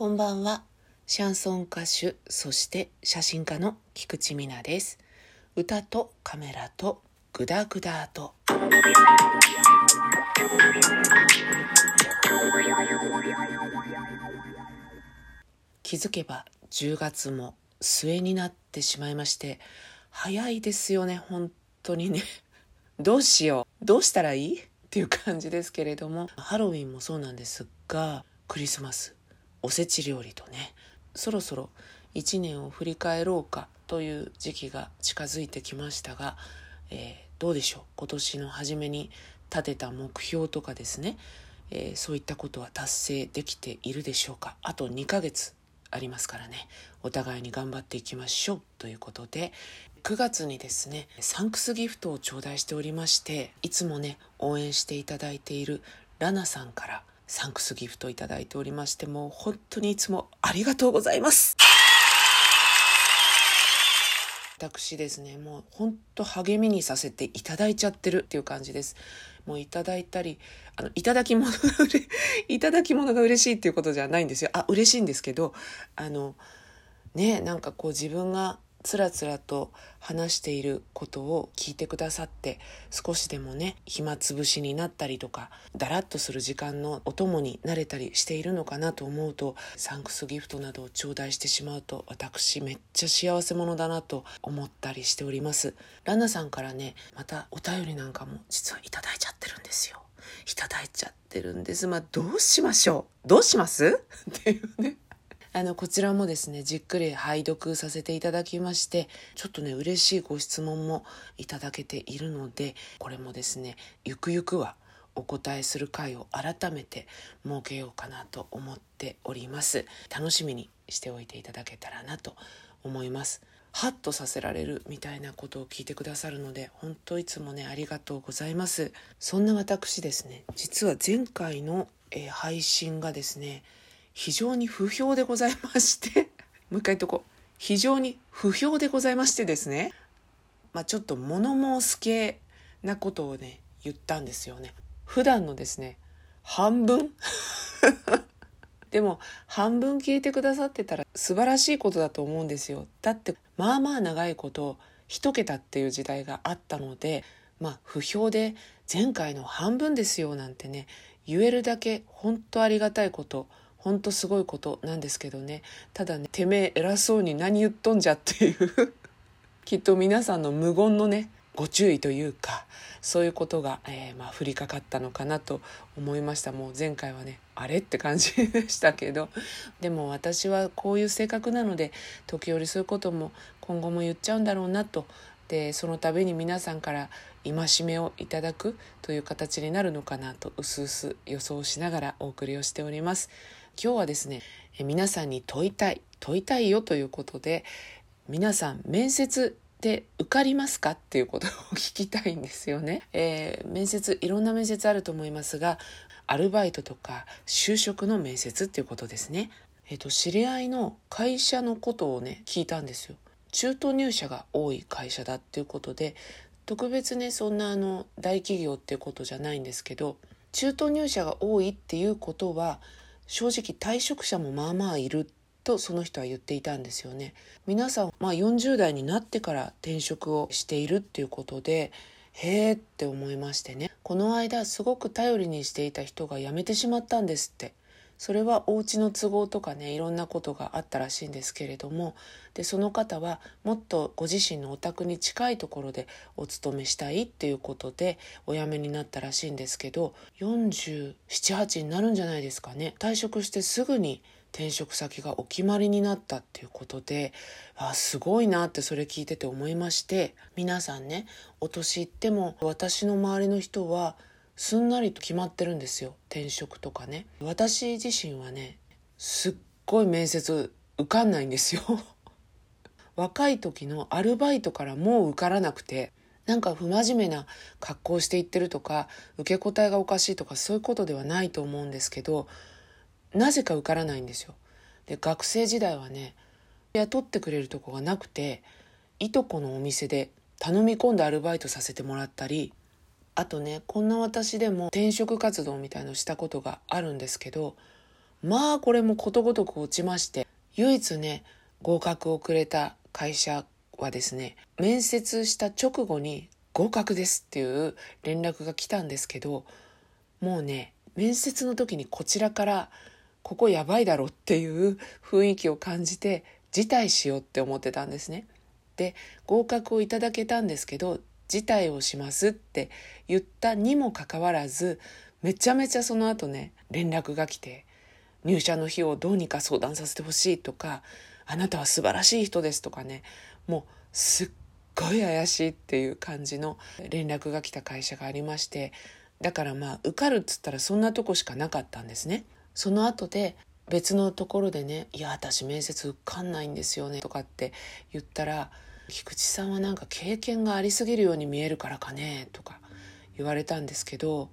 こんばんは。シャンソン歌手、そして写真家の菊池美奈です。歌とカメラとグダグダと。気づけば10月も末になってしまいまして、早いですよね、本当にね。どうしよう。どうしたらいい？っていう感じですけれども、ハロウィンもそうなんですが、クリスマス、おせち料理とね、そろそろ1年を振り返ろうかという時期が近づいてきましたが、えー、どうでしょう？今年の初めに立てた目標とかですね、えー、そういったことは達成できているでしょうか？あと2ヶ月ありますからね。お互いに頑張っていきましょうということで。9月にですねサンクスギフトを頂戴しておりましていつもね応援していただいているラナさんからサンクスギフトをいただいておりましてもう本当にいつもありがとうございます。私ですねもう本当励みにさせていただいちゃってるっていう感じです。もういただいたりあのいただき物が いただき物が嬉しいっていうことじゃないんですよ。あ嬉しいんですけどあのねなんかこう自分がつらつらと話していることを聞いてくださって少しでもね暇つぶしになったりとかだらっとする時間のお供になれたりしているのかなと思うとサンクスギフトなどを頂戴してしまうと私めっちゃ幸せ者だなと思ったりしております。ラナさんからねまたお便りなんかも実はいただいちゃってるんですよ。いただいちゃってるんです。まあどうしましょう？どうします？っていうね。あの、こちらもですね、じっくり拝読させていただきまして、ちょっとね、嬉しいご質問もいただけているので、これもですね、ゆくゆくはお答えする回を改めて設けようかなと思っております。楽しみにしておいていただけたらなと思います。ハッとさせられるみたいなことを聞いてくださるので本当いつもねありがとうございますそんな私ですね実は前回の、えー、配信がですね非常に不評でございまして もう一回言っとこう。非常に不評でございましてですね。まあちょっと物申す系なことをね言ったんですよね。普段のですね半分。でも半分聞いてくださってたら素晴らしいことだと思うんですよ。だってまあまあ長いこと一桁っていう時代があったのでまあ不評で前回の半分ですよなんてね言えるだけ本当ありがたいことほんとすごいことなんですけどね。ただねてめえ偉そうに何言っとんじゃっていう。きっと皆さんの無言のねご注意というかそういうことが、えー、まあ、降りかかったのかなと思いました。もう前回はねあれって感じでしたけど。でも私はこういう性格なので時折そういうことも今後も言っちゃうんだろうなと。でその度に皆さんから戒めをいただくという形になるのかなとうすうす予想しながらお送りをしております。今日はですね皆さんに問いたい問いたいよということで皆さん面接で受かりますか？っていうことを聞きたいんですよね、えー、面接いろんな面接あると思いますがアルバイトとか就職の面接っていうことですね。えっ、ー、と知り合いの会社のことをね聞いたんですよ。中途入社が多い会社だっていうことで特別ねそんなあの大企業っていうことじゃないんですけど中途入社が多いっていうことは正直退職者もまあまあいるとその人は言っていたんですよね。皆さん、まあ、40代になってから転職をしているっていうことでへえって思いましてね。この間すごく頼りにしていた人が辞めてしまったんですって。それはお家の都合とかねいろんなことがあったらしいんですけれどもでその方はもっとご自身のお宅に近いところでお勤めしたいっていうことでお辞めになったらしいんですけど478になるんじゃないですかね。退職してすぐに転職先がお決まりになったっていうことであすごいなってそれ聞いてて思いまして皆さんねお年いっても私の周りの人はすんなりと決まってるんですよ。転職とかね。私自身はねすっごい面接受かんないんですよ。若い時のアルバイトからもう受からなくてなんか不真面目な格好していってるとか受け答えがおかしいとかそういうことではないと思うんですけどなぜか受からないんですよ。で学生時代はね雇ってくれるとこがなくていとこのお店で頼み込んでアルバイトさせてもらったりあとねこんな私でも転職活動みたいのしたことがあるんですけどまあこれもことごとく落ちまして唯一ね合格をくれた会社はですね面接した直後に合格ですっていう連絡が来たんですけどもうね面接の時にこちらからここやばいだろっていう雰囲気を感じて辞退しようって思ってたんですね。で合格をいただけたんですけど辞退をしますって言ったにもかかわらずめちゃめちゃその後ね連絡が来て入社の日をどうにか相談させてほしいとかあなたは素晴らしい人ですとかねもうすっごい怪しいっていう感じの連絡が来た会社がありましてだからまあ受かるっつったらそんなとこしかなかったんですね。その後で別のところでね「いや私面接受かんないんですよね」とかって言ったら「菊池さんはなんか経験がありすぎるように見えるからかね」とか言われたんですけど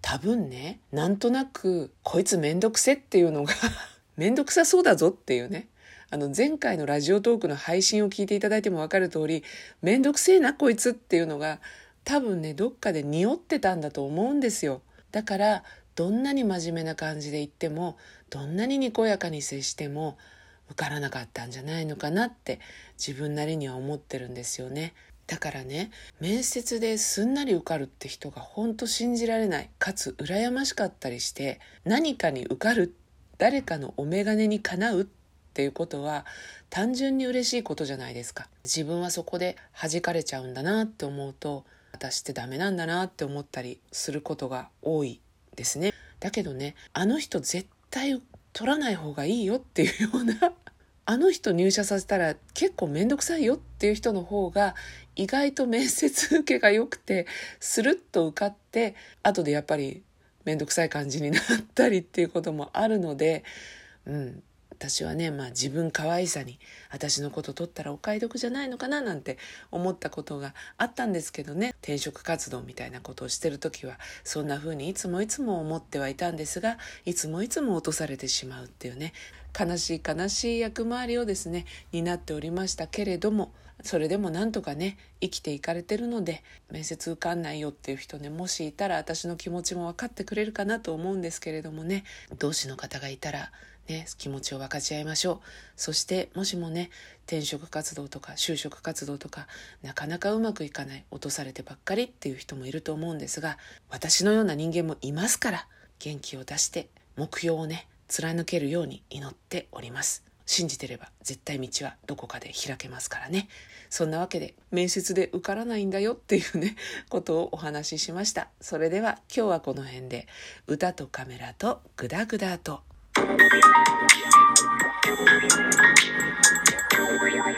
多分ねなんとなくこいつめんどくせっていうのが めんどくさそうだぞっていうね。あの前回のラジオトークの配信を聞いていただいても分かる通りめんどくせえなこいつっていうのが多分ねどっかで匂ってたんだと思うんですよ。だからどんなに真面目な感じで言ってもどんなににこやかに接しても受からなかったんじゃないのかなって自分なりには思ってるんですよね。だからね面接ですんなり受かるって人がほんと信じられない。かつ羨ましかったりして何かに受かる誰かのお眼鏡にかなうっていうことは単純に嬉しいことじゃないですか。自分はそこで弾かれちゃうんだなって思うと私ってダメなんだなって思ったりすることが多いですね。だけどねあの人絶対取らない方がいいよっていうような あの人入社させたら結構面倒くさいよっていう人の方が意外と面接受けが良くてスルッと受かって後でやっぱり面倒くさい感じになったりっていうこともあるので、うん、私はね、まあ自分可愛さに私のこと取ったらお買い得じゃないのかななんて思ったことがあったんですけどね、転職活動みたいなことをしてる時はそんな風にいつもいつも思ってはいたんですが、いつもいつも落とされてしまうっていうね、悲しい悲しい役回りをですね、担っておりましたけれども、それでもなんとかね生きていかれてるので面接受かんないよっていう人ねもしいたら私の気持ちも分かってくれるかなと思うんですけれどもね同志の方がいたらね、気持ちを分かち合いましょう。そしてもしもね、転職活動とか就職活動とか、なかなかうまくいかない、落とされてばっかりっていう人もいると思うんですが、私のような人間もいますから、元気を出して目標をね、貫けるように祈っております。信じてれば絶対道はどこかで開けますからね。そんなわけで面接で受からないんだよっていうね、ことをお話ししました。それでは今日はこの辺で歌とカメラとグダグダと Thank you.